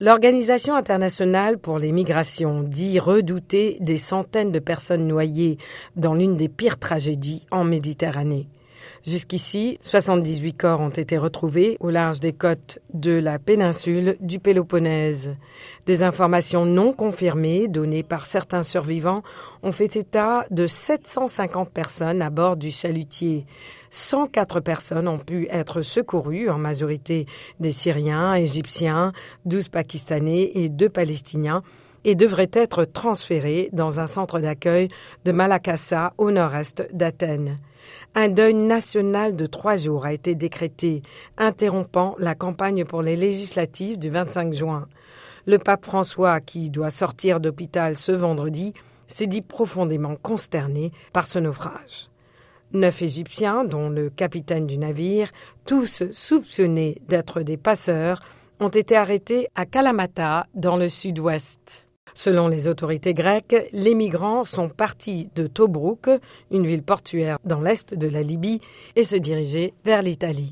L'Organisation internationale pour les migrations dit redouter des centaines de personnes noyées dans l'une des pires tragédies en Méditerranée. Jusqu'ici, 78 corps ont été retrouvés au large des côtes de la péninsule du Péloponnèse. Des informations non confirmées données par certains survivants ont fait état de 750 personnes à bord du chalutier. 104 personnes ont pu être secourues, en majorité des Syriens, Égyptiens, 12 Pakistanais et 2 Palestiniens, et devraient être transférées dans un centre d'accueil de Malakassa au nord-est d'Athènes. Un deuil national de trois jours a été décrété, interrompant la campagne pour les législatives du 25 juin. Le pape François, qui doit sortir d'hôpital ce vendredi, s'est dit profondément consterné par ce naufrage. Neuf Égyptiens, dont le capitaine du navire, tous soupçonnés d'être des passeurs, ont été arrêtés à Kalamata, dans le sud-ouest. Selon les autorités grecques, les migrants sont partis de Tobruk, une ville portuaire dans l'est de la Libye, et se dirigeaient vers l'Italie.